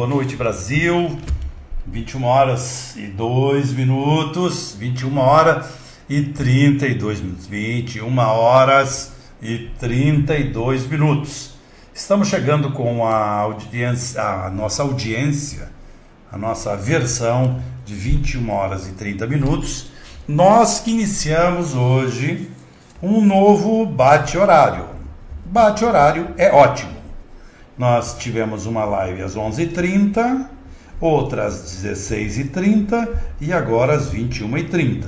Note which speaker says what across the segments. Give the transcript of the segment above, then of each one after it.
Speaker 1: Boa noite, Brasil. 21 horas e 2 minutos, 21 horas e 32 minutos, 21 horas e 32 minutos. Estamos chegando com a, audiência, a nossa audiência, a nossa versão de 21 horas e 30 minutos. Nós que iniciamos hoje um novo bate-horário. Bate-horário é ótimo. Nós tivemos uma live às 11h30, outra às 16h30 e agora às 21h30.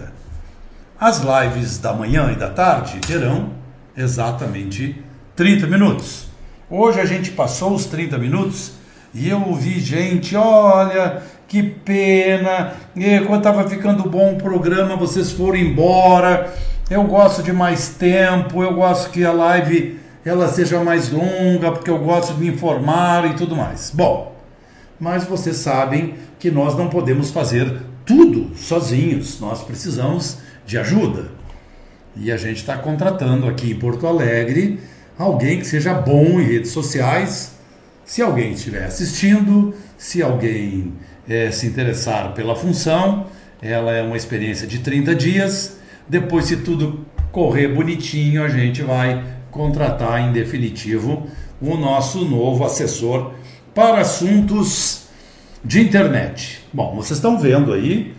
Speaker 1: As lives da manhã e da tarde terão exatamente 30 minutos. Hoje a gente passou os 30 minutos e eu ouvi gente, olha, que pena, quando estava ficando bom o programa, vocês foram embora. Eu gosto de mais tempo, eu gosto que a live ela seja mais longa, porque eu gosto de me informar e tudo mais. Bom, mas vocês sabem que nós não podemos fazer tudo sozinhos, nós precisamos de ajuda. E a gente está contratando aqui em Porto Alegre alguém que seja bom em redes sociais. Se alguém estiver assistindo, se alguém é, se interessar pela função, ela é uma experiência de 30 dias. Depois, se tudo correr bonitinho, a gente vai contratar em definitivo o nosso novo assessor para assuntos de internet. Bom, vocês estão vendo aí,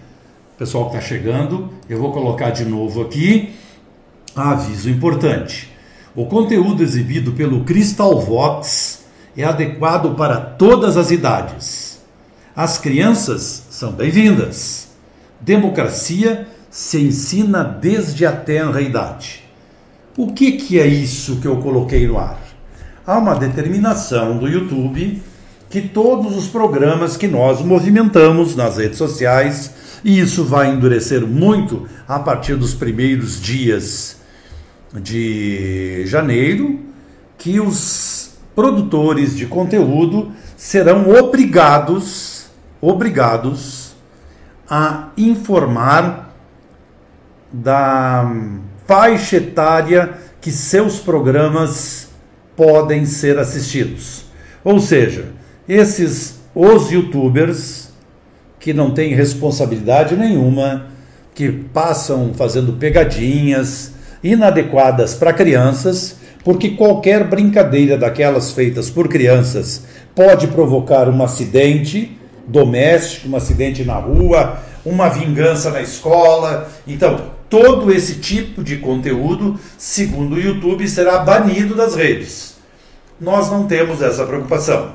Speaker 1: pessoal que está chegando, eu vou colocar de novo aqui aviso importante. O conteúdo exibido pelo Crystal Vox é adequado para todas as idades. As crianças são bem-vindas. Democracia se ensina desde a tenra idade. O que, que é isso que eu coloquei no ar? Há uma determinação do YouTube que todos os programas que nós movimentamos nas redes sociais, e isso vai endurecer muito a partir dos primeiros dias de janeiro, que os produtores de conteúdo serão obrigados, obrigados a informar da faixa etária que seus programas podem ser assistidos. Ou seja, esses os youtubers que não têm responsabilidade nenhuma, que passam fazendo pegadinhas inadequadas para crianças, porque qualquer brincadeira daquelas feitas por crianças pode provocar um acidente doméstico, um acidente na rua, uma vingança na escola. Então, todo esse tipo de conteúdo, segundo o YouTube, será banido das redes. Nós não temos essa preocupação.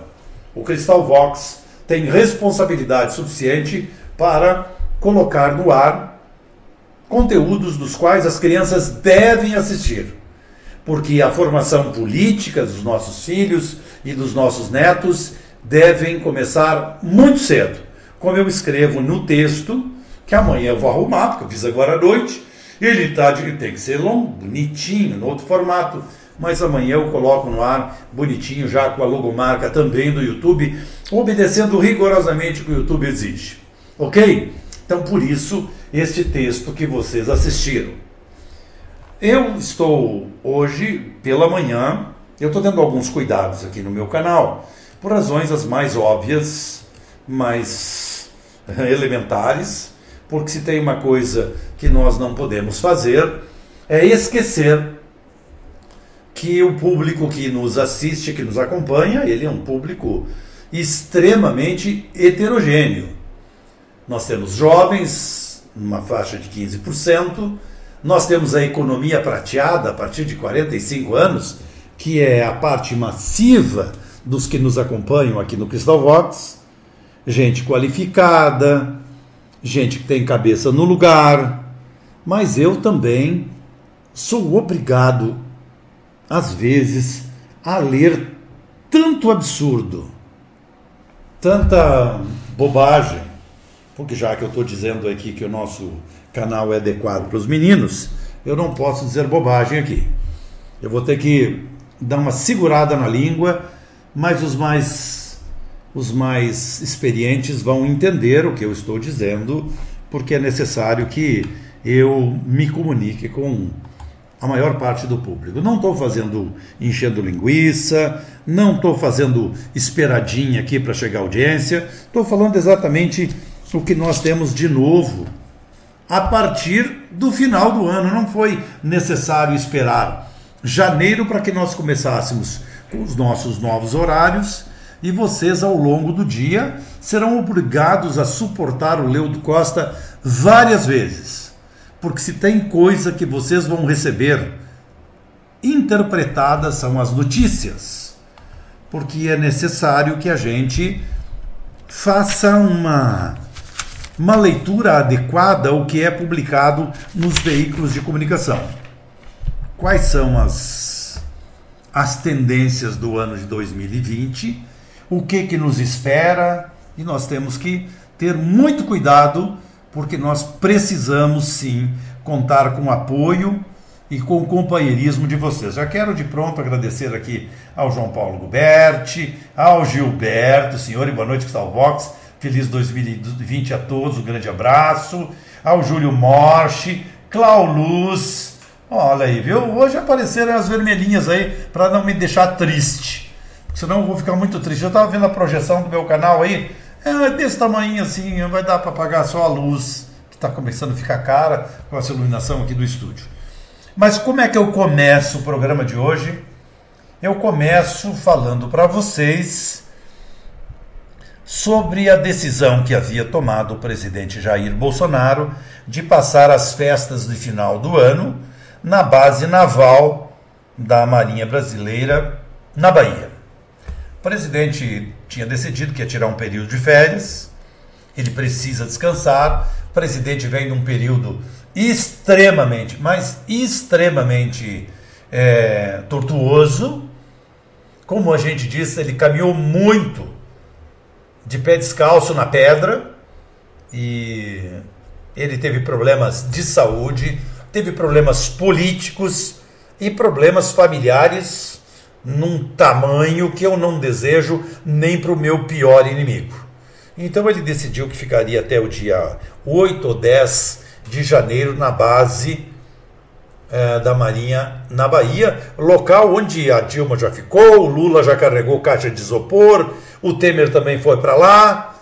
Speaker 1: O Crystal Vox tem responsabilidade suficiente para colocar no ar conteúdos dos quais as crianças devem assistir. Porque a formação política dos nossos filhos e dos nossos netos devem começar muito cedo. Como eu escrevo no texto, que amanhã eu vou arrumar, porque eu fiz agora à noite, ele tá tem que ser longo, bonitinho, no outro formato. Mas amanhã eu coloco no ar, bonitinho, já com a logomarca também do YouTube, obedecendo rigorosamente o que o YouTube exige. Ok? Então, por isso, este texto que vocês assistiram. Eu estou hoje, pela manhã, eu estou tendo alguns cuidados aqui no meu canal, por razões as mais óbvias, mais elementares, porque se tem uma coisa que nós não podemos fazer é esquecer que o público que nos assiste, que nos acompanha, ele é um público extremamente heterogêneo. Nós temos jovens, numa faixa de 15%, nós temos a economia prateada a partir de 45 anos, que é a parte massiva dos que nos acompanham aqui no Crystal Vox, gente qualificada, gente que tem cabeça no lugar, mas eu também sou obrigado, às vezes, a ler tanto absurdo, tanta bobagem, porque já que eu estou dizendo aqui que o nosso canal é adequado para os meninos, eu não posso dizer bobagem aqui. Eu vou ter que dar uma segurada na língua, mas os mais os mais experientes vão entender o que eu estou dizendo, porque é necessário que eu me comunique com a maior parte do público. Não estou fazendo enchendo linguiça, não estou fazendo esperadinha aqui para chegar à audiência, estou falando exatamente o que nós temos de novo a partir do final do ano. Não foi necessário esperar janeiro para que nós começássemos com os nossos novos horários e vocês, ao longo do dia, serão obrigados a suportar o Leudo Costa várias vezes. Porque se tem coisa que vocês vão receber interpretadas são as notícias. Porque é necessário que a gente faça uma, uma leitura adequada ao que é publicado nos veículos de comunicação. Quais são as, as tendências do ano de 2020? O que, que nos espera? E nós temos que ter muito cuidado porque nós precisamos sim contar com o apoio e com o companheirismo de vocês. Já quero de pronto agradecer aqui ao João Paulo Guberti, ao Gilberto, senhor e boa noite, Vox. Feliz 2020 a todos, um grande abraço. Ao Júlio Morche, Clau Luz. Olha aí, viu? Hoje apareceram as vermelhinhas aí para não me deixar triste. Senão eu vou ficar muito triste. Eu estava vendo a projeção do meu canal aí. É desse tamanho assim, vai dar para pagar só a luz, que está começando a ficar cara com essa iluminação aqui do estúdio. Mas como é que eu começo o programa de hoje? Eu começo falando para vocês sobre a decisão que havia tomado o presidente Jair Bolsonaro de passar as festas de final do ano na base naval da Marinha Brasileira na Bahia. Presidente tinha decidido que ia tirar um período de férias, ele precisa descansar. O presidente vem num período extremamente, mas extremamente é, tortuoso. Como a gente disse, ele caminhou muito de pé descalço na pedra e ele teve problemas de saúde, teve problemas políticos e problemas familiares num tamanho que eu não desejo nem para o meu pior inimigo. Então ele decidiu que ficaria até o dia 8 ou 10 de janeiro na base é, da Marinha na Bahia, local onde a Dilma já ficou, o Lula já carregou caixa de isopor, o Temer também foi para lá.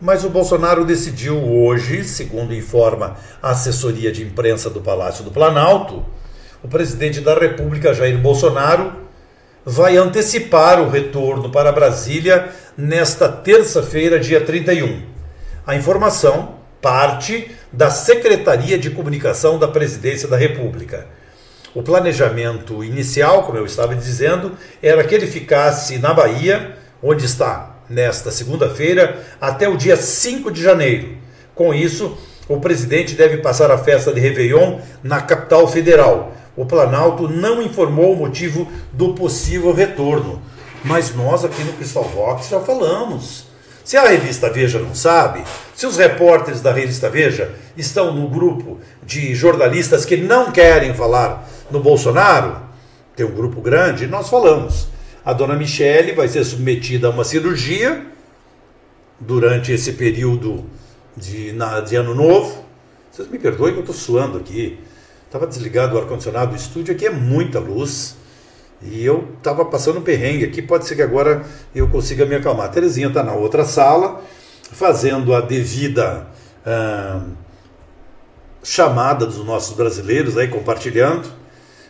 Speaker 1: Mas o Bolsonaro decidiu hoje, segundo informa a assessoria de imprensa do Palácio do Planalto, o presidente da República, Jair Bolsonaro, vai antecipar o retorno para Brasília nesta terça-feira, dia 31. A informação parte da Secretaria de Comunicação da Presidência da República. O planejamento inicial, como eu estava dizendo, era que ele ficasse na Bahia, onde está nesta segunda-feira, até o dia 5 de janeiro. Com isso, o presidente deve passar a festa de Réveillon na capital federal, o Planalto não informou o motivo do possível retorno. Mas nós aqui no Crystal Vox já falamos. Se a revista Veja não sabe, se os repórteres da revista Veja estão no grupo de jornalistas que não querem falar no Bolsonaro, tem um grupo grande, nós falamos. A dona Michele vai ser submetida a uma cirurgia durante esse período de, na, de ano novo. Vocês me perdoem que eu estou suando aqui. Estava desligado o ar-condicionado do estúdio, aqui é muita luz. E eu estava passando um perrengue aqui, pode ser que agora eu consiga me acalmar. A Terezinha está na outra sala, fazendo a devida ah, chamada dos nossos brasileiros, aí compartilhando.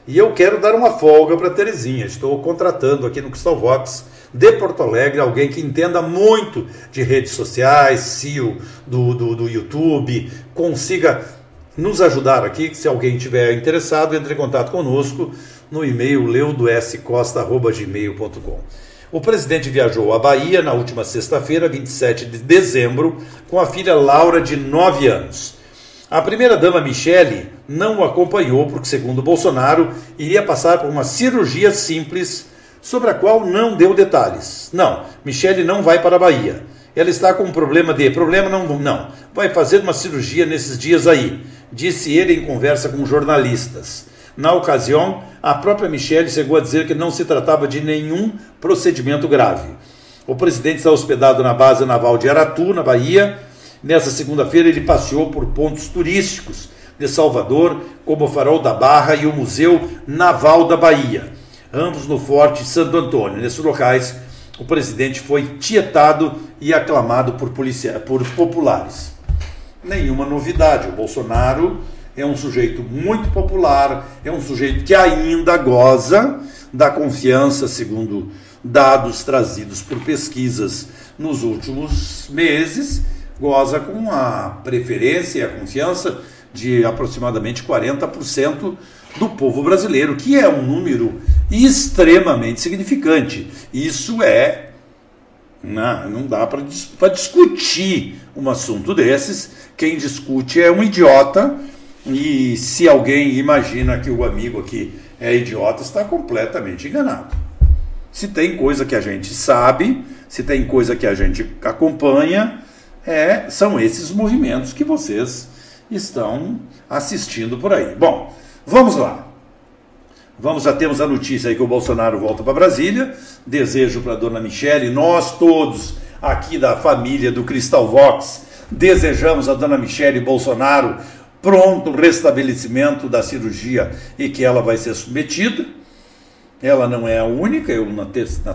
Speaker 1: E eu quero dar uma folga para Terezinha. Estou contratando aqui no Crystal Vox de Porto Alegre alguém que entenda muito de redes sociais, CEO do, do, do YouTube, consiga nos ajudar aqui. Se alguém tiver interessado, entre em contato conosco no e-mail leudoscosta.gmail.com. O presidente viajou à Bahia na última sexta-feira, 27 de dezembro, com a filha Laura, de 9 anos. A primeira-dama Michele não o acompanhou porque, segundo Bolsonaro, iria passar por uma cirurgia simples sobre a qual não deu detalhes. Não, Michele não vai para a Bahia. Ela está com um problema de. Problema não. Não. Vai fazer uma cirurgia nesses dias aí disse ele em conversa com jornalistas. Na ocasião, a própria Michelle chegou a dizer que não se tratava de nenhum procedimento grave. O presidente está hospedado na base naval de Aratu, na Bahia. Nessa segunda-feira, ele passeou por pontos turísticos de Salvador, como o Farol da Barra e o Museu Naval da Bahia, ambos no Forte Santo Antônio. Nesses locais, o presidente foi tietado e aclamado por, policia por populares. Nenhuma novidade, o Bolsonaro é um sujeito muito popular, é um sujeito que ainda goza da confiança, segundo dados trazidos por pesquisas nos últimos meses, goza com a preferência e a confiança de aproximadamente 40% do povo brasileiro, que é um número extremamente significante. Isso é. Não, não dá para discutir um assunto desses. Quem discute é um idiota. E se alguém imagina que o amigo aqui é idiota, está completamente enganado. Se tem coisa que a gente sabe, se tem coisa que a gente acompanha, é, são esses movimentos que vocês estão assistindo por aí. Bom, vamos lá. Vamos já temos a notícia aí que o Bolsonaro volta para Brasília. Desejo para a dona Michele, nós todos aqui da família do Cristal Vox, desejamos a dona Michele Bolsonaro pronto restabelecimento da cirurgia e que ela vai ser submetida. Ela não é a única, eu na, na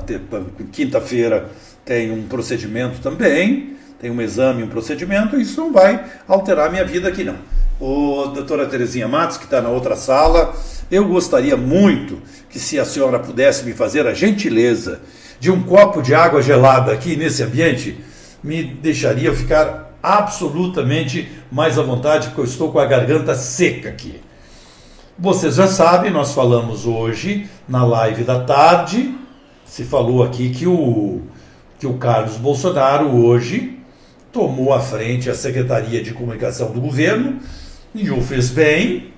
Speaker 1: quinta-feira tenho um procedimento também tem um exame, um procedimento, isso não vai alterar a minha vida aqui não. O doutora Terezinha Matos, que está na outra sala, eu gostaria muito que se a senhora pudesse me fazer a gentileza de um copo de água gelada aqui nesse ambiente, me deixaria ficar absolutamente mais à vontade, porque eu estou com a garganta seca aqui. Vocês já sabem, nós falamos hoje na live da tarde, se falou aqui que o, que o Carlos Bolsonaro hoje tomou à frente a Secretaria de Comunicação do governo e o fez bem,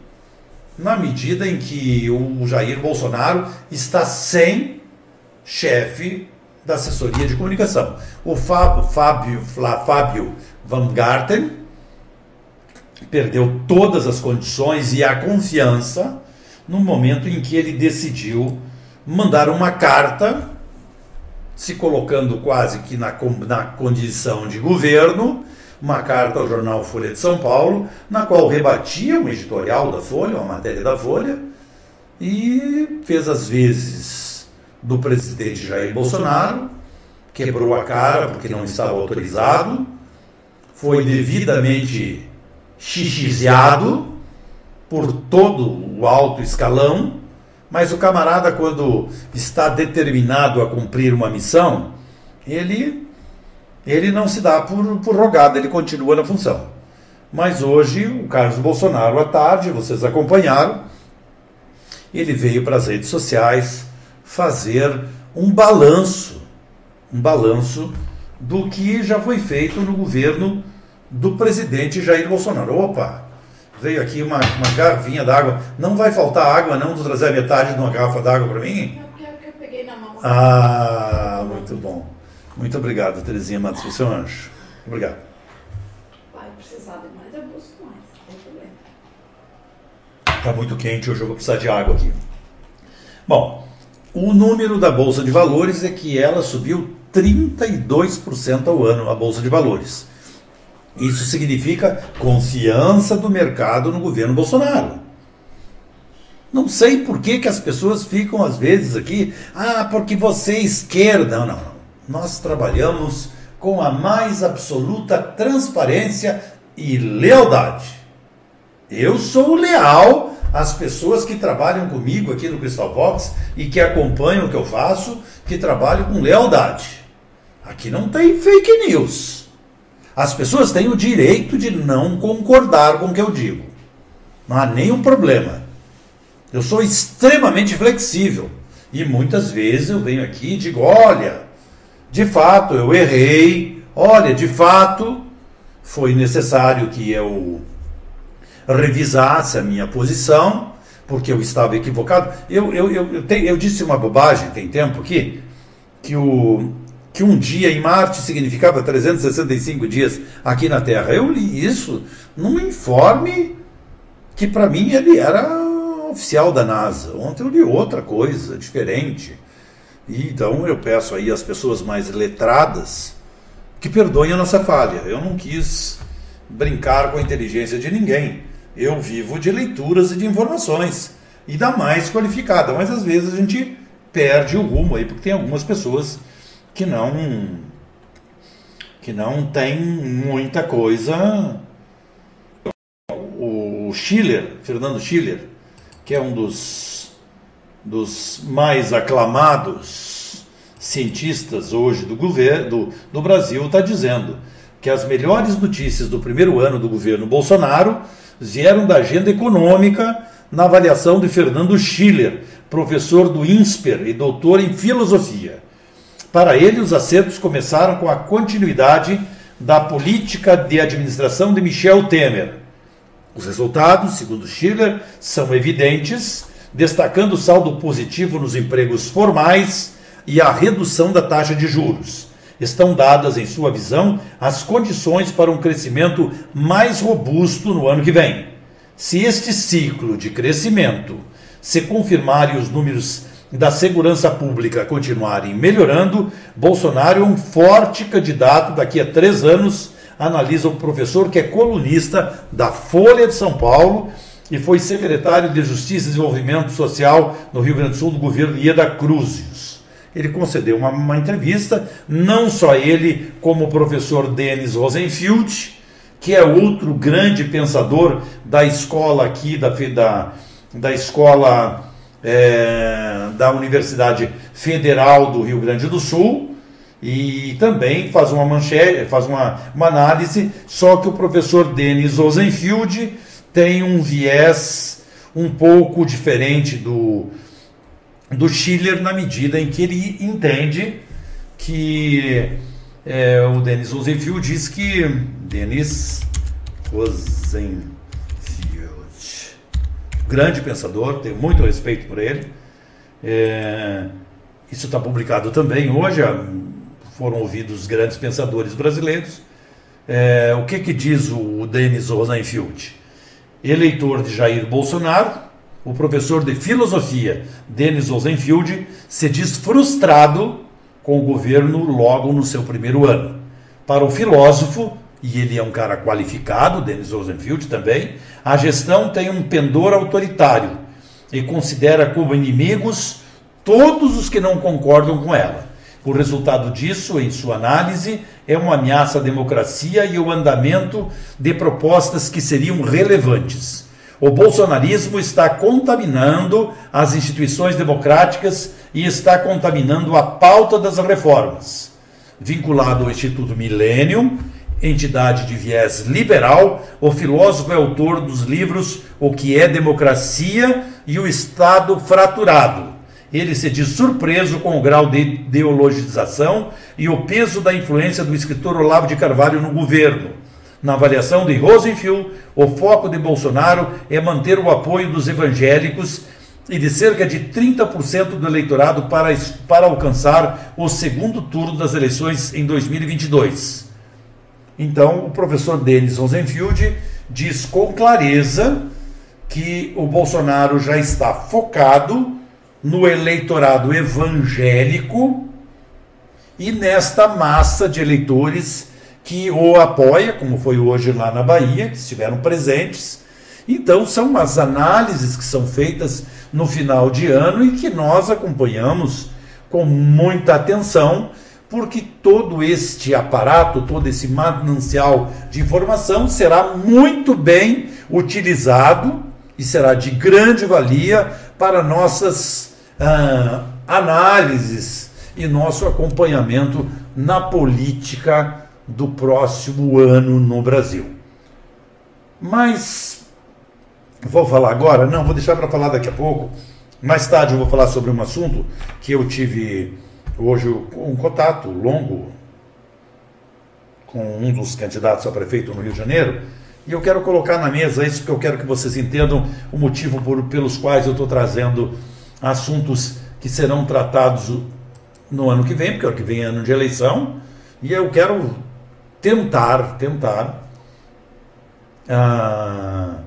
Speaker 1: na medida em que o Jair Bolsonaro está sem chefe da assessoria de comunicação. O Fábio, Fábio, Van Garten perdeu todas as condições e a confiança no momento em que ele decidiu mandar uma carta se colocando quase que na, na condição de governo, uma carta ao jornal Folha de São Paulo, na qual rebatia um editorial da Folha, uma matéria da Folha, e fez as vezes do presidente Jair Bolsonaro, quebrou a cara porque não estava autorizado, foi devidamente xixizeado por todo o alto escalão mas o camarada, quando está determinado a cumprir uma missão, ele, ele não se dá por, por rogado, ele continua na função. Mas hoje, o Carlos Bolsonaro, à tarde, vocês acompanharam, ele veio para as redes sociais fazer um balanço, um balanço do que já foi feito no governo do presidente Jair Bolsonaro. Opa, veio aqui uma, uma garrafinha d'água. Não vai faltar água, não, de trazer metade de uma garrafa d'água para mim?
Speaker 2: É porque eu peguei na mão.
Speaker 1: Ah, muito bom. Muito obrigado, Terezinha Matos, seu anjo. Obrigado.
Speaker 2: Vai precisar de mais, eu busco mais, não tem problema.
Speaker 1: Está muito quente, hoje eu vou precisar de água aqui. Bom, o número da Bolsa de Valores é que ela subiu 32% ao ano, a Bolsa de Valores. Isso significa confiança do mercado no governo Bolsonaro. Não sei por que, que as pessoas ficam às vezes aqui, ah, porque você é esquerda. Não, não, não. Nós trabalhamos com a mais absoluta transparência e lealdade. Eu sou leal às pessoas que trabalham comigo aqui no Crystal Box e que acompanham o que eu faço, que trabalham com lealdade. Aqui não tem fake news. As pessoas têm o direito de não concordar com o que eu digo. Não há nenhum problema. Eu sou extremamente flexível. E muitas vezes eu venho aqui e digo: olha, de fato eu errei, olha, de fato foi necessário que eu revisasse a minha posição, porque eu estava equivocado. Eu, eu, eu, eu, te, eu disse uma bobagem, tem tempo aqui, que o, que um dia em Marte significava 365 dias aqui na Terra. Eu li isso num informe que para mim ele era oficial da NASA. Ontem eu li outra coisa diferente. E, então eu peço aí às pessoas mais letradas que perdoem a nossa falha. Eu não quis brincar com a inteligência de ninguém. Eu vivo de leituras e de informações. E da mais qualificada. Mas às vezes a gente perde o rumo aí, porque tem algumas pessoas que não que não tem muita coisa. O Schiller, Fernando Schiller, que é um dos, dos mais aclamados cientistas hoje do governo do, do Brasil, está dizendo que as melhores notícias do primeiro ano do governo Bolsonaro vieram da agenda econômica na avaliação de Fernando Schiller, professor do INSPER e doutor em filosofia. Para ele, os acertos começaram com a continuidade da política de administração de Michel Temer. Os resultados, segundo Schiller, são evidentes, destacando o saldo positivo nos empregos formais e a redução da taxa de juros. Estão dadas, em sua visão, as condições para um crescimento mais robusto no ano que vem. Se este ciclo de crescimento se confirmar e os números da segurança pública continuarem melhorando, Bolsonaro é um forte candidato daqui a três anos, analisa o professor que é colunista da Folha de São Paulo e foi secretário de Justiça e Desenvolvimento Social no Rio Grande do Sul do governo Ieda Cruzes. Ele concedeu uma, uma entrevista, não só ele, como o professor Denis Rosenfield, que é outro grande pensador da escola aqui, da, da, da escola é, da Universidade Federal do Rio Grande do Sul, e também faz uma manchete, faz uma, uma análise, só que o professor Denis Ozenfield tem um viés um pouco diferente do, do Schiller na medida em que ele entende que é, o Denis Rosenfield diz que. Denis Rosenfield. Grande pensador, tenho muito respeito por ele. É, isso está publicado também hoje. Foram ouvidos grandes pensadores brasileiros. É, o que, que diz o Denis Rosenfield? Eleitor de Jair Bolsonaro, o professor de filosofia Denis Rosenfield se diz frustrado com o governo logo no seu primeiro ano. Para o filósofo, e ele é um cara qualificado, Denis Rosenfield também, a gestão tem um pendor autoritário e considera como inimigos todos os que não concordam com ela. O resultado disso, em sua análise, é uma ameaça à democracia e ao andamento de propostas que seriam relevantes. O bolsonarismo está contaminando as instituições democráticas e está contaminando a pauta das reformas. Vinculado ao Instituto Millennium, entidade de viés liberal, o filósofo é autor dos livros O que é Democracia e o Estado Fraturado. Ele se diz surpreso com o grau de ideologização e o peso da influência do escritor Olavo de Carvalho no governo na avaliação de Rosenfield, o foco de Bolsonaro é manter o apoio dos evangélicos e de cerca de 30% do eleitorado para, para alcançar o segundo turno das eleições em 2022. Então, o professor Denis Rosenfield diz com clareza que o Bolsonaro já está focado no eleitorado evangélico e nesta massa de eleitores que o apoia, como foi hoje lá na Bahia, que estiveram presentes. Então, são umas análises que são feitas no final de ano e que nós acompanhamos com muita atenção, porque todo este aparato, todo esse manancial de informação será muito bem utilizado e será de grande valia para nossas ah, análises e nosso acompanhamento na política do próximo ano no Brasil. Mas vou falar agora? Não, vou deixar para falar daqui a pouco. Mais tarde eu vou falar sobre um assunto que eu tive hoje um contato longo com um dos candidatos a prefeito no Rio de Janeiro. E eu quero colocar na mesa isso porque eu quero que vocês entendam o motivo por, pelos quais eu estou trazendo assuntos que serão tratados no ano que vem, porque ano que vem é ano de eleição, e eu quero tentar, tentar ah,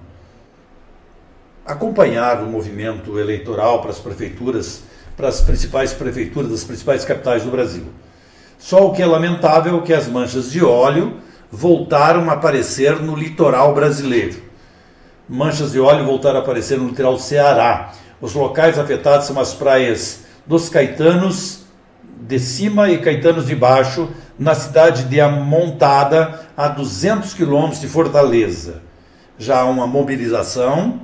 Speaker 1: acompanhar o movimento eleitoral para as prefeituras, para as principais prefeituras das principais capitais do Brasil. Só o que é lamentável é que as manchas de óleo voltaram a aparecer no litoral brasileiro. manchas de óleo voltaram a aparecer no litoral Ceará. Os locais afetados são as praias dos Caetanos de cima e Caetanos de baixo, na cidade de Amontada, a 200 quilômetros de Fortaleza. Já há uma mobilização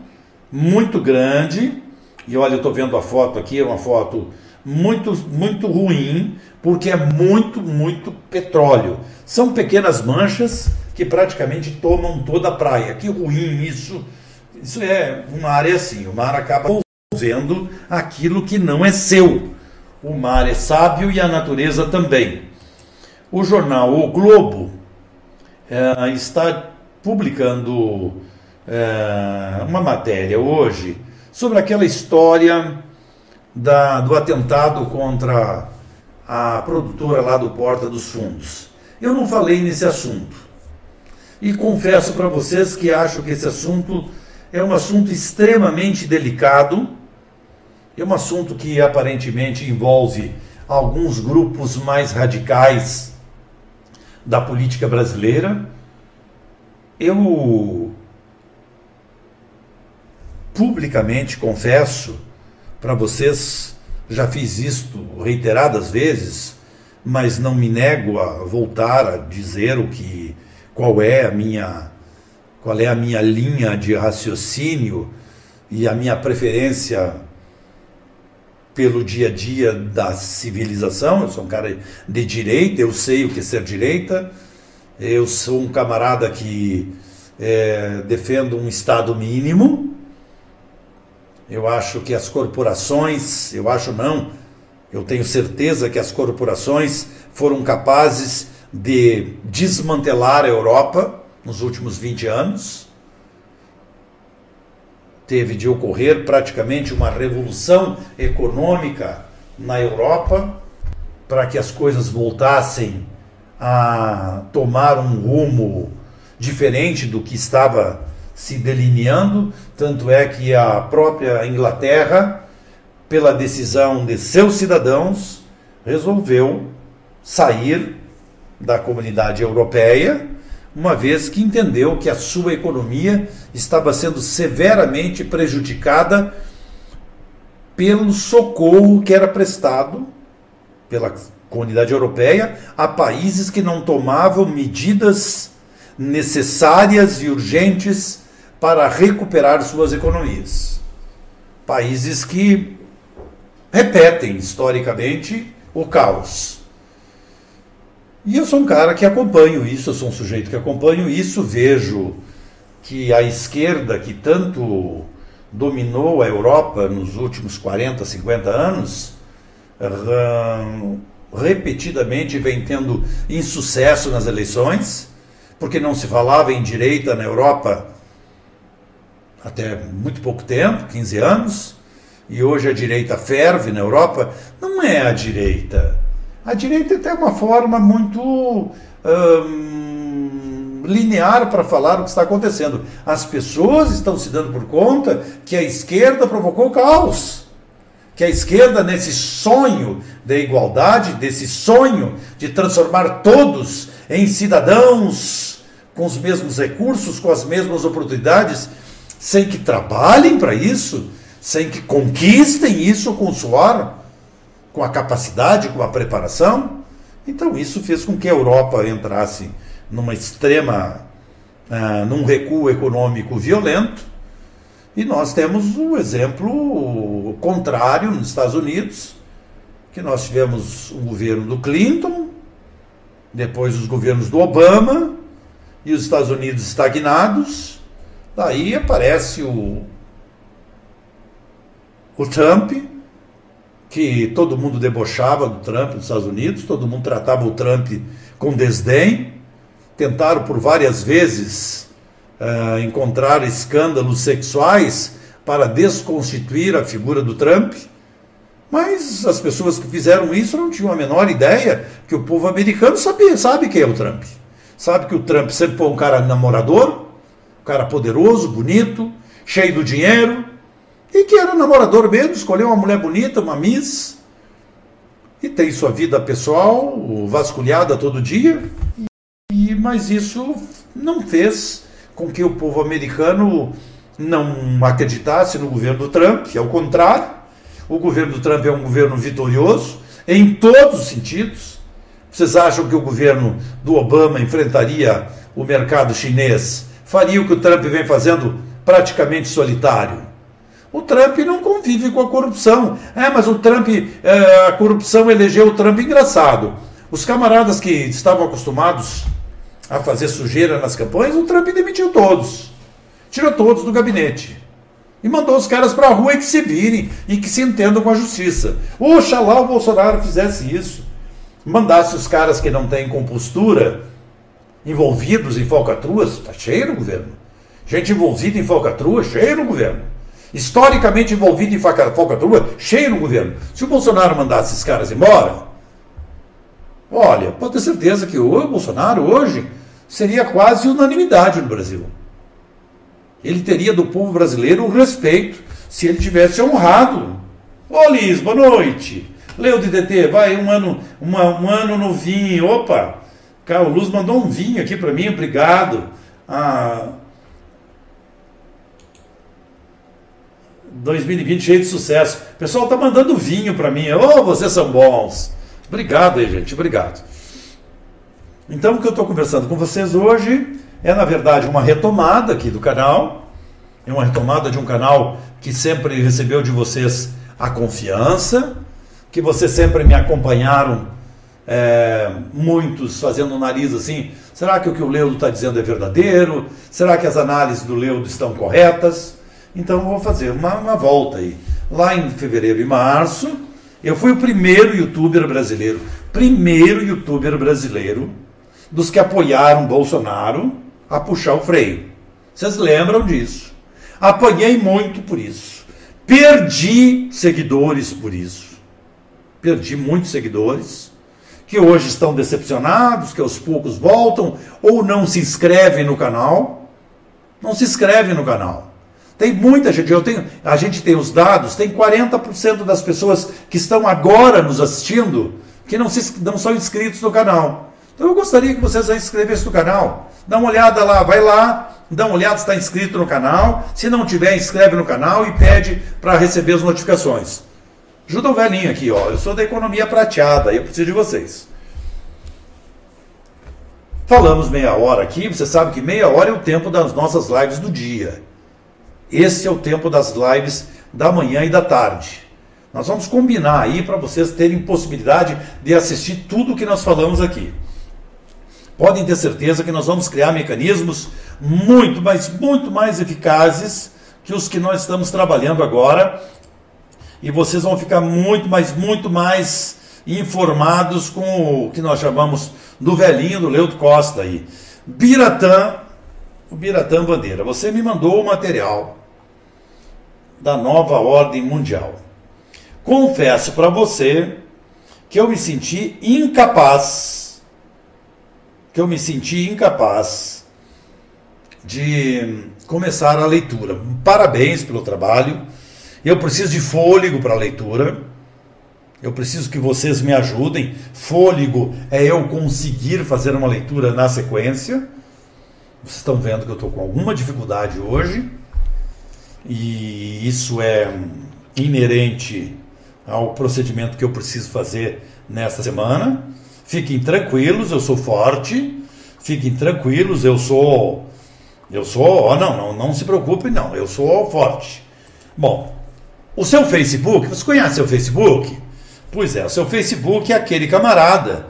Speaker 1: muito grande, e olha, eu estou vendo a foto aqui, é uma foto muito, muito ruim, porque é muito, muito petróleo. São pequenas manchas que praticamente tomam toda a praia. Que ruim isso. Isso é uma área assim, o mar acaba vendo aquilo que não é seu. O mar é sábio e a natureza também. O jornal O Globo é, está publicando é, uma matéria hoje sobre aquela história da, do atentado contra a produtora lá do Porta dos Fundos. Eu não falei nesse assunto. E confesso para vocês que acho que esse assunto é um assunto extremamente delicado, é um assunto que aparentemente envolve alguns grupos mais radicais da política brasileira. Eu publicamente confesso para vocês, já fiz isto reiteradas vezes, mas não me nego a voltar a dizer o que qual é a minha qual é a minha linha de raciocínio e a minha preferência pelo dia a dia da civilização. Eu sou um cara de direita, eu sei o que é ser direita. Eu sou um camarada que é, defendo um Estado mínimo, eu acho que as corporações, eu acho não, eu tenho certeza que as corporações foram capazes de desmantelar a Europa nos últimos 20 anos. Teve de ocorrer praticamente uma revolução econômica na Europa para que as coisas voltassem a tomar um rumo diferente do que estava se delineando, tanto é que a própria Inglaterra, pela decisão de seus cidadãos, resolveu sair da comunidade europeia, uma vez que entendeu que a sua economia estava sendo severamente prejudicada pelo socorro que era prestado pela comunidade europeia a países que não tomavam medidas necessárias e urgentes para recuperar suas economias. Países que repetem historicamente o caos. E eu sou um cara que acompanho isso, eu sou um sujeito que acompanho isso, vejo que a esquerda, que tanto dominou a Europa nos últimos 40, 50 anos, repetidamente vem tendo insucesso nas eleições, porque não se falava em direita na Europa até muito pouco tempo, 15 anos, e hoje a direita ferve na Europa, não é a direita. A direita tem uma forma muito hum, linear para falar o que está acontecendo. As pessoas estão se dando por conta que a esquerda provocou caos. Que a esquerda, nesse sonho da igualdade, desse sonho de transformar todos em cidadãos com os mesmos recursos, com as mesmas oportunidades, sem que trabalhem para isso, sem que conquistem isso com suor, com a capacidade, com a preparação. Então isso fez com que a Europa entrasse numa extrema, uh, num recuo econômico violento. E nós temos o exemplo contrário nos Estados Unidos, que nós tivemos o governo do Clinton, depois os governos do Obama, e os Estados Unidos estagnados, Daí aparece o, o Trump, que todo mundo debochava do Trump nos Estados Unidos, todo mundo tratava o Trump com desdém. Tentaram por várias vezes uh, encontrar escândalos sexuais para desconstituir a figura do Trump. Mas as pessoas que fizeram isso não tinham a menor ideia que o povo americano sabe, sabe quem é o Trump. Sabe que o Trump sempre foi um cara namorador, um cara poderoso, bonito, cheio do dinheiro, e que era namorador mesmo, escolheu uma mulher bonita, uma Miss, e tem sua vida pessoal vasculhada todo dia, e, mas isso não fez com que o povo americano não acreditasse no governo do Trump, o contrário. O governo do Trump é um governo vitorioso em todos os sentidos. Vocês acham que o governo do Obama enfrentaria o mercado chinês? Faria o que o Trump vem fazendo praticamente solitário? O Trump não convive com a corrupção. É, mas o Trump, é, a corrupção elegeu o Trump engraçado. Os camaradas que estavam acostumados a fazer sujeira nas campanhas, o Trump demitiu todos. Tirou todos do gabinete. E mandou os caras para a rua e que se virem e que se entendam com a justiça. Oxalá o Bolsonaro fizesse isso. Mandasse os caras que não têm compostura envolvidos em falcatruas, está cheio no governo. Gente envolvida em falcatrua, cheio no governo. Historicamente envolvida em falcatrua, cheio no governo. Se o Bolsonaro mandasse esses caras embora, olha, pode ter certeza que o Bolsonaro hoje seria quase unanimidade no Brasil. Ele teria do povo brasileiro o respeito se ele tivesse honrado. Ô Liz, boa noite. Leu de DT, vai, um ano, uma, um ano no vinho. Opa, Carlos Luz mandou um vinho aqui para mim, obrigado. Ah, 2020 cheio de sucesso. O pessoal tá mandando vinho para mim. Oh, vocês são bons. Obrigado aí, gente, obrigado. Então, o que eu estou conversando com vocês hoje é, na verdade, uma retomada aqui do canal. É uma retomada de um canal que sempre recebeu de vocês a confiança, que vocês sempre me acompanharam, é, muitos fazendo o nariz assim. Será que o que o Leudo está dizendo é verdadeiro? Será que as análises do Leudo estão corretas? Então, vou fazer uma, uma volta aí. Lá em fevereiro e março, eu fui o primeiro youtuber brasileiro, primeiro youtuber brasileiro dos que apoiaram Bolsonaro a puxar o freio. Vocês lembram disso? Apanhei muito por isso. Perdi seguidores por isso. Perdi muitos seguidores que hoje estão decepcionados, que aos poucos voltam ou não se inscrevem no canal. Não se inscrevem no canal. Tem muita gente, eu tenho, a gente tem os dados, tem 40% das pessoas que estão agora nos assistindo que não, se, não são inscritos no canal. Então eu gostaria que vocês se inscrevessem no canal. Dá uma olhada lá, vai lá, dá uma olhada se está inscrito no canal. Se não tiver, inscreve no canal e pede para receber as notificações. Ajuda o velhinho aqui, ó. Eu sou da economia prateada, eu preciso de vocês. Falamos meia hora aqui, você sabe que meia hora é o tempo das nossas lives do dia. Esse é o tempo das lives da manhã e da tarde. Nós vamos combinar aí para vocês terem possibilidade de assistir tudo que nós falamos aqui podem ter certeza que nós vamos criar mecanismos muito, mas muito mais eficazes que os que nós estamos trabalhando agora. E vocês vão ficar muito, mas muito mais informados com o que nós chamamos do velhinho do Leudo Costa aí. Biratã, o Biratã Bandeira, você me mandou o material da nova ordem mundial. Confesso para você que eu me senti incapaz que eu me senti incapaz de começar a leitura. Parabéns pelo trabalho. Eu preciso de fôlego para a leitura. Eu preciso que vocês me ajudem. Fôlego é eu conseguir fazer uma leitura na sequência. Vocês estão vendo que eu estou com alguma dificuldade hoje. E isso é inerente ao procedimento que eu preciso fazer nesta semana. Fiquem tranquilos, eu sou forte. Fiquem tranquilos, eu sou. Eu sou. Oh, não, não, não se preocupe, não. Eu sou forte. Bom, o seu Facebook, você conhece o Facebook? Pois é, o seu Facebook é aquele camarada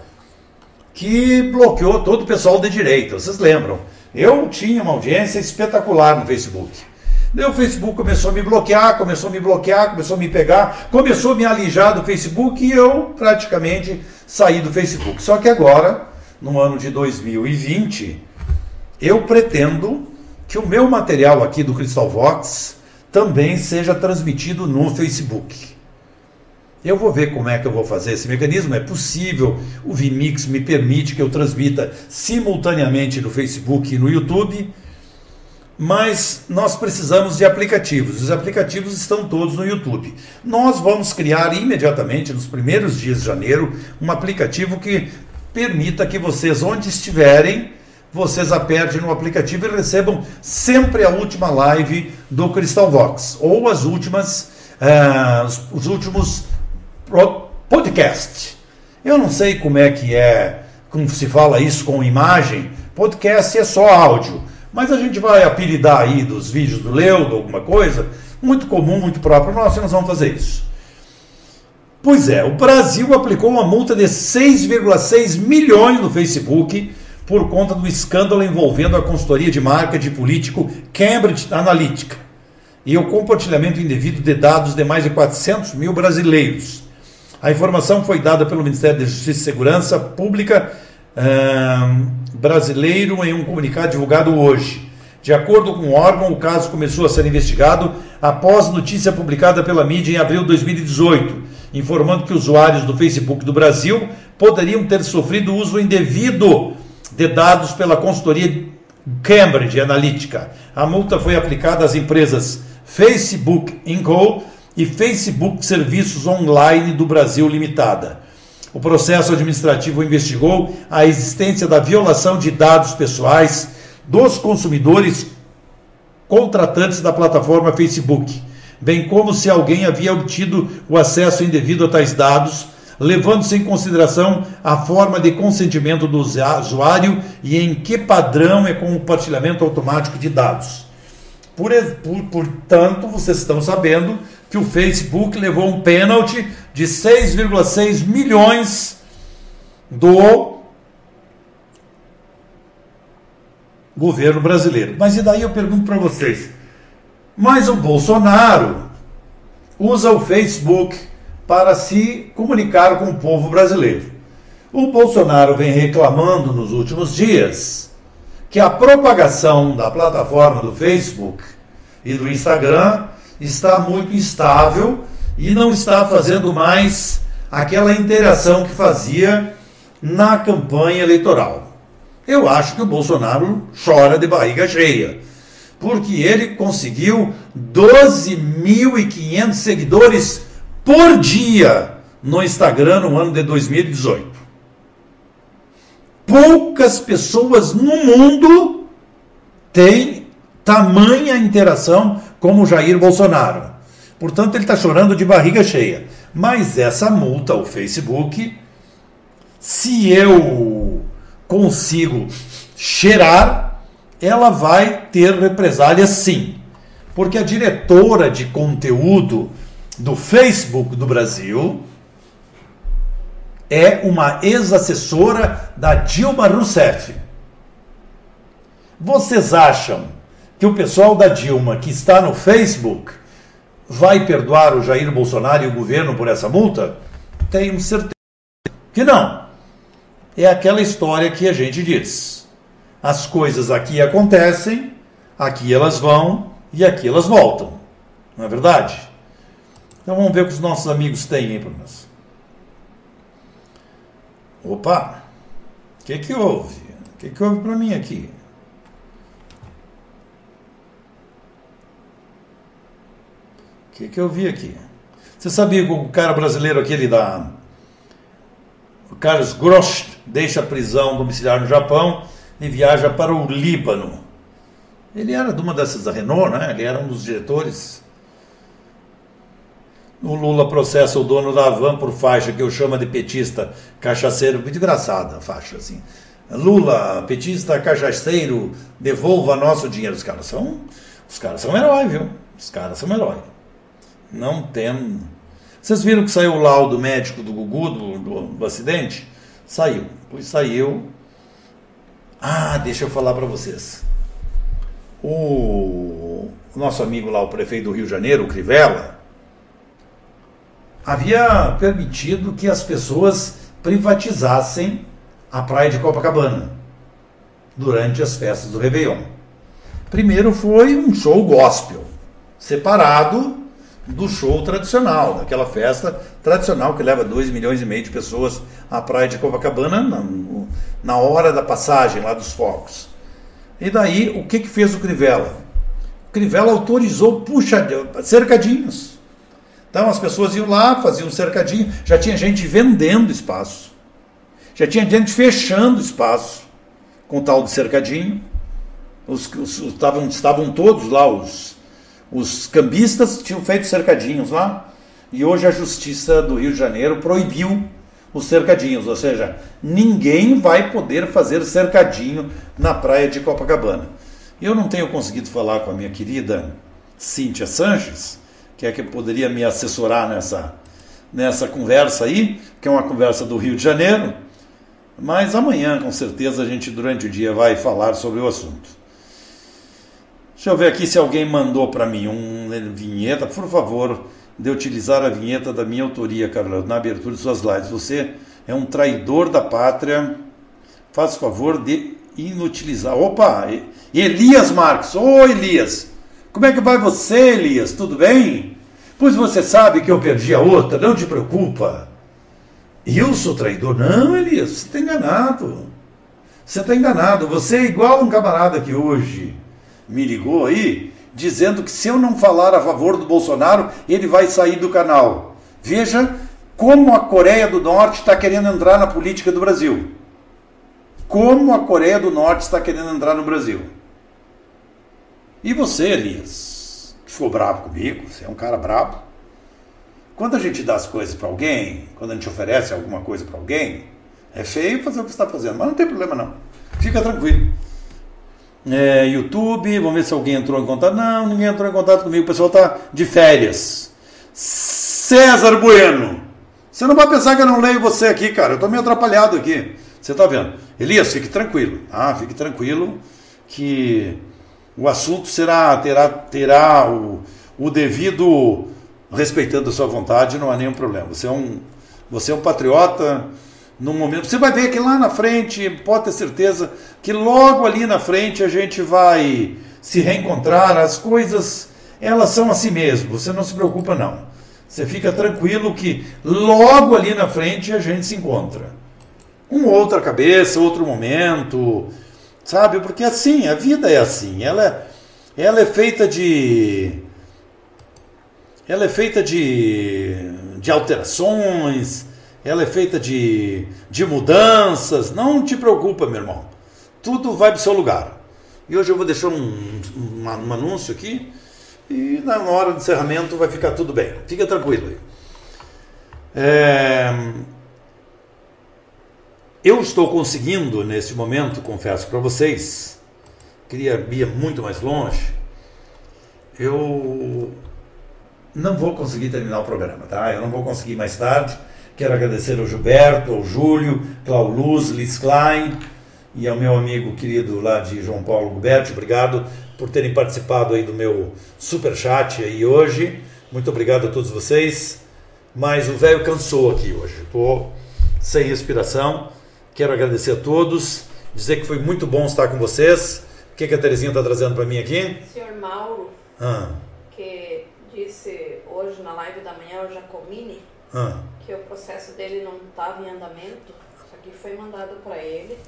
Speaker 1: que bloqueou todo o pessoal de direita. Vocês lembram? Eu tinha uma audiência espetacular no Facebook. Daí o Facebook começou a me bloquear, começou a me bloquear, começou a me pegar, começou a me alijar do Facebook e eu praticamente saí do Facebook. Só que agora, no ano de 2020, eu pretendo que o meu material aqui do Crystal Vox também seja transmitido no Facebook. Eu vou ver como é que eu vou fazer esse mecanismo. É possível, o Vimix me permite que eu transmita simultaneamente no Facebook e no YouTube mas nós precisamos de aplicativos. Os aplicativos estão todos no YouTube. Nós vamos criar imediatamente, nos primeiros dias de janeiro, um aplicativo que permita que vocês, onde estiverem, vocês apertem no aplicativo e recebam sempre a última live do Crystal Vox, ou as últimas, uh, os, os, últimos podcasts. Eu não sei como é que é, como se fala isso com imagem, podcast é só áudio, mas a gente vai apelidar aí dos vídeos do Leudo, alguma coisa, muito comum, muito próprio nosso, e nós vamos fazer isso. Pois é, o Brasil aplicou uma multa de 6,6 milhões no Facebook por conta do escândalo envolvendo a consultoria de marca de político Cambridge Analytica e o compartilhamento indevido de dados de mais de 400 mil brasileiros. A informação foi dada pelo Ministério da Justiça e Segurança Pública brasileiro em um comunicado divulgado hoje. De acordo com o órgão, o caso começou a ser investigado após notícia publicada pela mídia em abril de 2018, informando que usuários do Facebook do Brasil poderiam ter sofrido uso indevido de dados pela consultoria Cambridge Analytica. A multa foi aplicada às empresas Facebook Co. e Facebook Serviços Online do Brasil Limitada. O processo administrativo investigou a existência da violação de dados pessoais dos consumidores contratantes da plataforma Facebook, bem como se alguém havia obtido o acesso indevido a tais dados levando-se em consideração a forma de consentimento do usuário e em que padrão é compartilhamento automático de dados. Por, por, portanto, vocês estão sabendo que o Facebook levou um pênalti de 6,6 milhões do governo brasileiro. Mas e daí eu pergunto para vocês: mas o Bolsonaro usa o Facebook para se comunicar com o povo brasileiro. O Bolsonaro vem reclamando nos últimos dias que a propagação da plataforma do Facebook e do Instagram está muito instável e não está fazendo mais aquela interação que fazia na campanha eleitoral. Eu acho que o Bolsonaro chora de barriga cheia, porque ele conseguiu 12.500 seguidores por dia no Instagram no ano de 2018. Poucas pessoas no mundo têm tamanha interação como Jair Bolsonaro. Portanto, ele está chorando de barriga cheia. Mas essa multa ao Facebook, se eu consigo cheirar, ela vai ter represálias sim. Porque a diretora de conteúdo do Facebook do Brasil é uma ex-assessora da Dilma Rousseff. Vocês acham que o pessoal da Dilma que está no Facebook vai perdoar o Jair Bolsonaro e o governo por essa multa? Tenho certeza que não. É aquela história que a gente diz. As coisas aqui acontecem, aqui elas vão e aqui elas voltam. Não é verdade? Então vamos ver o que os nossos amigos têm aí para nós. Opa! O que, que houve? O que, que houve para mim aqui? O que, que eu vi aqui? Você sabia que o cara brasileiro aquele da. O Carlos Grosch deixa a prisão domiciliar no Japão e viaja para o Líbano. Ele era de uma dessas da Renault, né? Ele era um dos diretores o Lula processa o dono da van por faixa que eu chamo de petista cachaceiro, muito engraçada a faixa assim. Lula, petista cachaceiro, devolva nosso dinheiro. Os caras são, os caras são herói, viu? Os caras são herói. Não tem. Vocês viram que saiu o laudo médico do Gugu do, do, do acidente? Saiu. Pois saiu. Ah, deixa eu falar para vocês. O, o nosso amigo lá, o prefeito do Rio de Janeiro, o Crivella, havia permitido que as pessoas privatizassem a praia de Copacabana durante as festas do Réveillon. Primeiro foi um show gospel, separado do show tradicional, daquela festa tradicional que leva 2 milhões e meio de pessoas à praia de Copacabana na, hora da passagem lá dos focos. E daí, o que, que fez o Crivella? O Crivella autorizou puxa, cercadinhos. Então as pessoas iam lá, faziam um cercadinho, já tinha gente vendendo espaço. Já tinha gente fechando espaço com tal de cercadinho. Os, os, estavam, estavam todos lá, os, os cambistas tinham feito cercadinhos lá e hoje a Justiça do Rio de Janeiro proibiu os cercadinhos, ou seja, ninguém vai poder fazer cercadinho na praia de Copacabana. Eu não tenho conseguido falar com a minha querida Cíntia Sanches, que é que poderia me assessorar nessa, nessa conversa aí, que é uma conversa do Rio de Janeiro, mas amanhã, com certeza, a gente durante o dia vai falar sobre o assunto. Deixa eu ver aqui se alguém mandou para mim uma vinheta, por favor de utilizar a vinheta da minha autoria, Carla, na abertura de suas lives. Você é um traidor da pátria. Faz favor de inutilizar. Opa! Elias Marques. Ô Elias! Como é que vai você, Elias? Tudo bem? Pois você sabe que eu perdi a outra, não te preocupa. Eu sou traidor? Não, Elias, você está enganado. Você está enganado. Você é igual um camarada que hoje me ligou aí dizendo que se eu não falar a favor do Bolsonaro, ele vai sair do canal. Veja como a Coreia do Norte está querendo entrar na política do Brasil. Como a Coreia do Norte está querendo entrar no Brasil. E você, Elias, ficou bravo comigo, você é um cara bravo. Quando a gente dá as coisas para alguém, quando a gente oferece alguma coisa para alguém, é feio fazer o que está fazendo, mas não tem problema não. Fica tranquilo é, YouTube, vamos ver se alguém entrou em contato. Não, ninguém entrou em contato comigo, o pessoal está de férias. César Bueno, você não vai pensar que eu não leio você aqui, cara, eu estou meio atrapalhado aqui. Você está vendo? Elias, fique tranquilo. Ah, fique tranquilo que o assunto será, terá, terá o, o devido respeitando a sua vontade, não há nenhum problema. Você é um, você é um patriota no momento. Você vai ver que lá na frente, pode ter certeza que logo ali na frente a gente vai se reencontrar. As coisas, elas são assim mesmo. Você não se preocupa não. Você fica tranquilo que logo ali na frente a gente se encontra. Com outra cabeça, outro momento, sabe? Porque assim, a vida é assim. Ela, ela é feita de ela é feita de, de alterações, ela é feita de, de mudanças. Não te preocupa, meu irmão. Tudo vai para o seu lugar. E hoje eu vou deixar um, um, um, anúncio aqui e na hora do encerramento vai ficar tudo bem. Fica tranquilo aí. É... Eu estou conseguindo nesse momento, confesso para vocês, queria ir muito mais longe. Eu não vou conseguir terminar o programa, tá? Eu não vou conseguir mais tarde Quero agradecer ao Gilberto, ao Júlio, Clau Luz, Liz Klein e ao meu amigo querido lá de João Paulo Guberti. Obrigado por terem participado aí do meu super chat aí hoje. Muito obrigado a todos vocês. Mas o velho cansou aqui hoje. Estou sem respiração. Quero agradecer a todos. Dizer que foi muito bom estar com vocês. O que, que a Terezinha está trazendo para mim aqui?
Speaker 2: Senhor Mauro, ah. que disse hoje na live da manhã, o Jacomini, ah. que o processo dele não estava em andamento, isso aqui foi mandado para ele,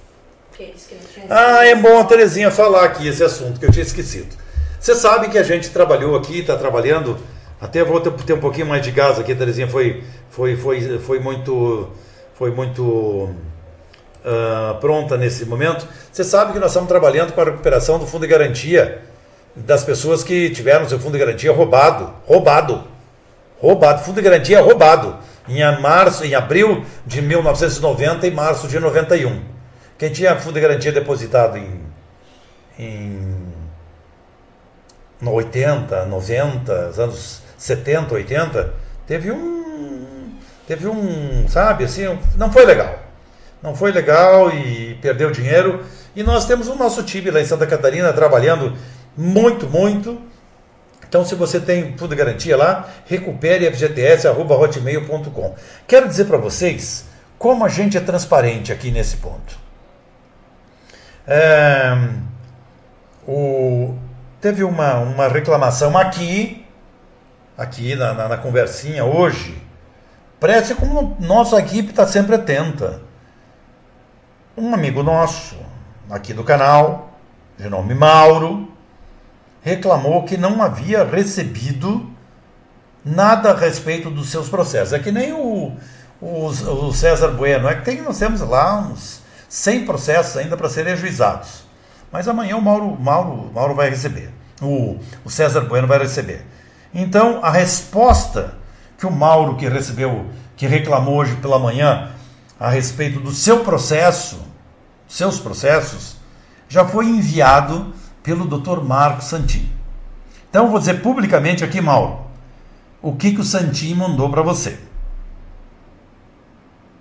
Speaker 2: que ele que não tinha...
Speaker 1: Ah, é bom a Terezinha falar aqui esse assunto, que eu tinha esquecido. Você sabe que a gente trabalhou aqui, está trabalhando, até vou ter um pouquinho mais de gás aqui, a Terezinha foi, foi, foi, foi muito... Foi muito uh, pronta nesse momento. Você sabe que nós estamos trabalhando para a recuperação do fundo de garantia das pessoas que tiveram seu fundo de garantia roubado. Roubado. Roubado. Fundo de garantia roubado. Em março, em abril de 1990 e março de 91. Quem tinha fundo de garantia depositado em, em no 80, 90, anos 70, 80, teve um teve um, sabe, assim, não foi legal. Não foi legal e perdeu dinheiro. E nós temos o nosso time lá em Santa Catarina trabalhando muito, muito então, se você tem tudo garantia lá, recupere fgts.hotmail.com. Quero dizer para vocês como a gente é transparente aqui nesse ponto. É, o, teve uma, uma reclamação aqui, aqui na, na, na conversinha hoje. Preste como nossa equipe está sempre atenta. Um amigo nosso, aqui do canal, de nome Mauro, reclamou que não havia recebido nada a respeito dos seus processos. É que nem o, o, o César Bueno, é que tem, nós temos lá uns 100 processos ainda para serem ajuizados. Mas amanhã o Mauro, Mauro, Mauro vai receber. o, o César Bueno vai receber. Então, a resposta que o Mauro, que recebeu, que reclamou hoje pela manhã a respeito do seu processo, seus processos, já foi enviado pelo Dr. Marco Santin. Então, vou dizer publicamente aqui, Mauro, o que, que o Santin mandou para você.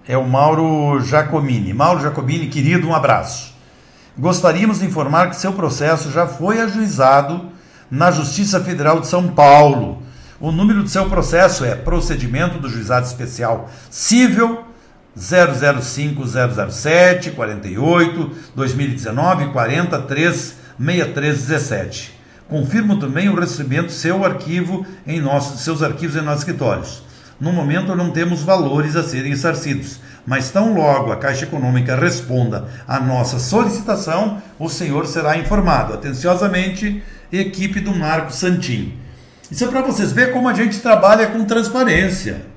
Speaker 1: É o Mauro Jacomini. Mauro Jacomini, querido, um abraço. Gostaríamos de informar que seu processo já foi ajuizado na Justiça Federal de São Paulo. O número do seu processo é Procedimento do Juizado Especial Cível 005007 48 2019 43 6317. Confirmo também o recebimento seu arquivo em nossos, seus arquivos em nossos escritórios. No momento não temos valores a serem ressarcidos, mas tão logo a Caixa Econômica responda à nossa solicitação, o senhor será informado. Atenciosamente, equipe do Marco Santin. Isso é para vocês verem como a gente trabalha com transparência.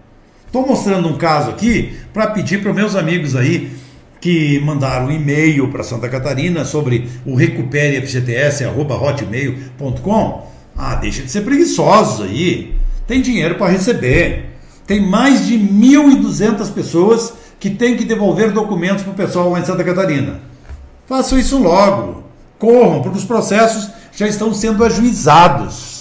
Speaker 1: Estou mostrando um caso aqui para pedir para meus amigos aí que mandaram um e-mail para Santa Catarina sobre o recuperefgts.hotmail.com. Ah, deixa de ser preguiçosos aí. Tem dinheiro para receber. Tem mais de 1.200 pessoas que têm que devolver documentos para o pessoal lá em Santa Catarina. Façam isso logo. Corram, porque os processos já estão sendo ajuizados.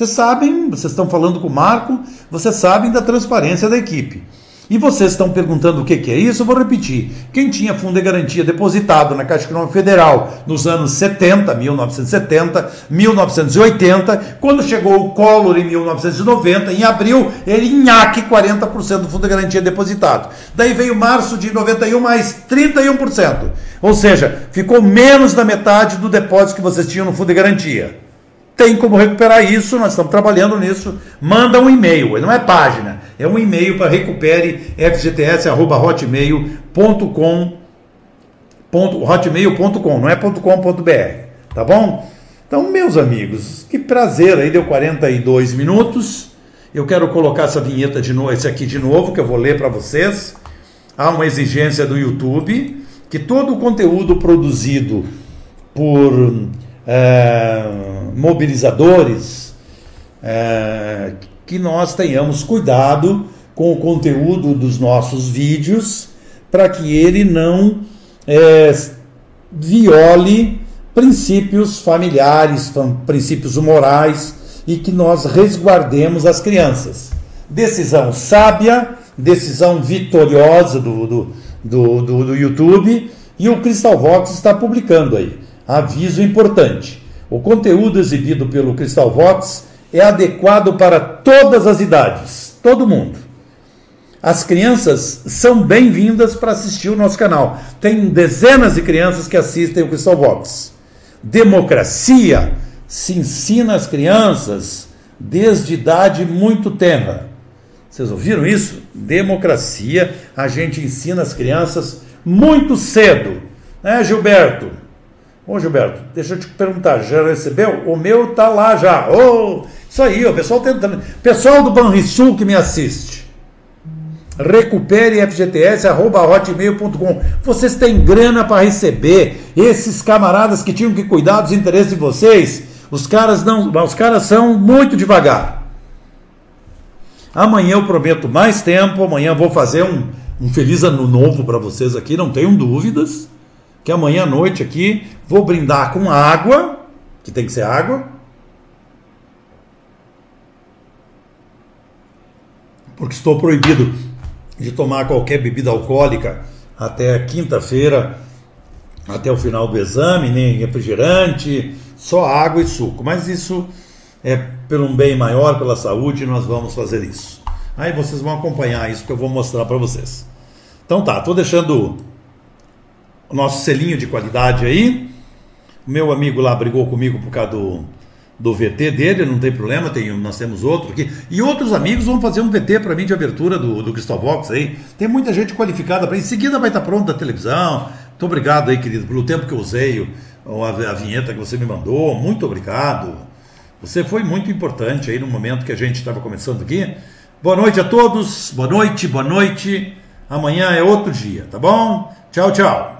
Speaker 1: Vocês sabem, vocês estão falando com o Marco, vocês sabem da transparência da equipe. E vocês estão perguntando o que, que é isso? Eu vou repetir. Quem tinha fundo de garantia depositado na Caixa Econômica Federal nos anos 70, 1970, 1980, quando chegou o Collor em 1990, em abril, ele nhaque 40% do fundo de garantia depositado. Daí veio março de 91 mais 31%. Ou seja, ficou menos da metade do depósito que vocês tinham no fundo de garantia. Tem como recuperar isso, nós estamos trabalhando nisso. Manda um e-mail, não é página, é um e-mail para recupere fgts.hotmail.com hotmail.com, não é .com.br, tá bom? Então, meus amigos, que prazer, aí deu 42 minutos. Eu quero colocar essa vinheta de novo, esse aqui de novo, que eu vou ler para vocês. Há uma exigência do YouTube que todo o conteúdo produzido por é, mobilizadores, é, que nós tenhamos cuidado com o conteúdo dos nossos vídeos para que ele não é, viole princípios familiares, princípios morais e que nós resguardemos as crianças. Decisão sábia, decisão vitoriosa do, do, do, do, do YouTube e o Crystal Vox está publicando aí. Aviso importante: o conteúdo exibido pelo Crystal Vox é adequado para todas as idades, todo mundo. As crianças são bem-vindas para assistir o nosso canal. Tem dezenas de crianças que assistem o Crystal Vox. Democracia se ensina às crianças desde idade muito tenra. Vocês ouviram isso? Democracia a gente ensina as crianças muito cedo. Né, Gilberto? Ô Gilberto, deixa eu te perguntar, já recebeu? O meu tá lá já. Ô, isso aí, o pessoal tentando. Pessoal do Banrisul que me assiste. Recupere fgts.hotmail.com. Vocês têm grana para receber. Esses camaradas que tinham que cuidar dos interesses de vocês, os caras não, os caras são muito devagar. Amanhã eu prometo mais tempo. Amanhã vou fazer um, um feliz ano novo para vocês aqui, não tenham dúvidas que amanhã à noite aqui vou brindar com água, que tem que ser água, porque estou proibido de tomar qualquer bebida alcoólica até quinta-feira, até o final do exame, nem refrigerante, só água e suco. Mas isso é pelo um bem maior, pela saúde, nós vamos fazer isso. Aí vocês vão acompanhar isso que eu vou mostrar para vocês. Então tá, estou deixando o nosso selinho de qualidade aí. O meu amigo lá brigou comigo por causa do, do VT dele, não tem problema, tem, nós temos outro aqui. E outros amigos vão fazer um VT para mim de abertura do, do Crystal Vox aí. Tem muita gente qualificada para Em seguida vai estar pronto a televisão. Muito obrigado aí, querido, pelo tempo que eu usei, a, a vinheta que você me mandou. Muito obrigado. Você foi muito importante aí no momento que a gente estava começando aqui. Boa noite a todos, boa noite, boa noite. Amanhã é outro dia, tá bom? Tchau, tchau.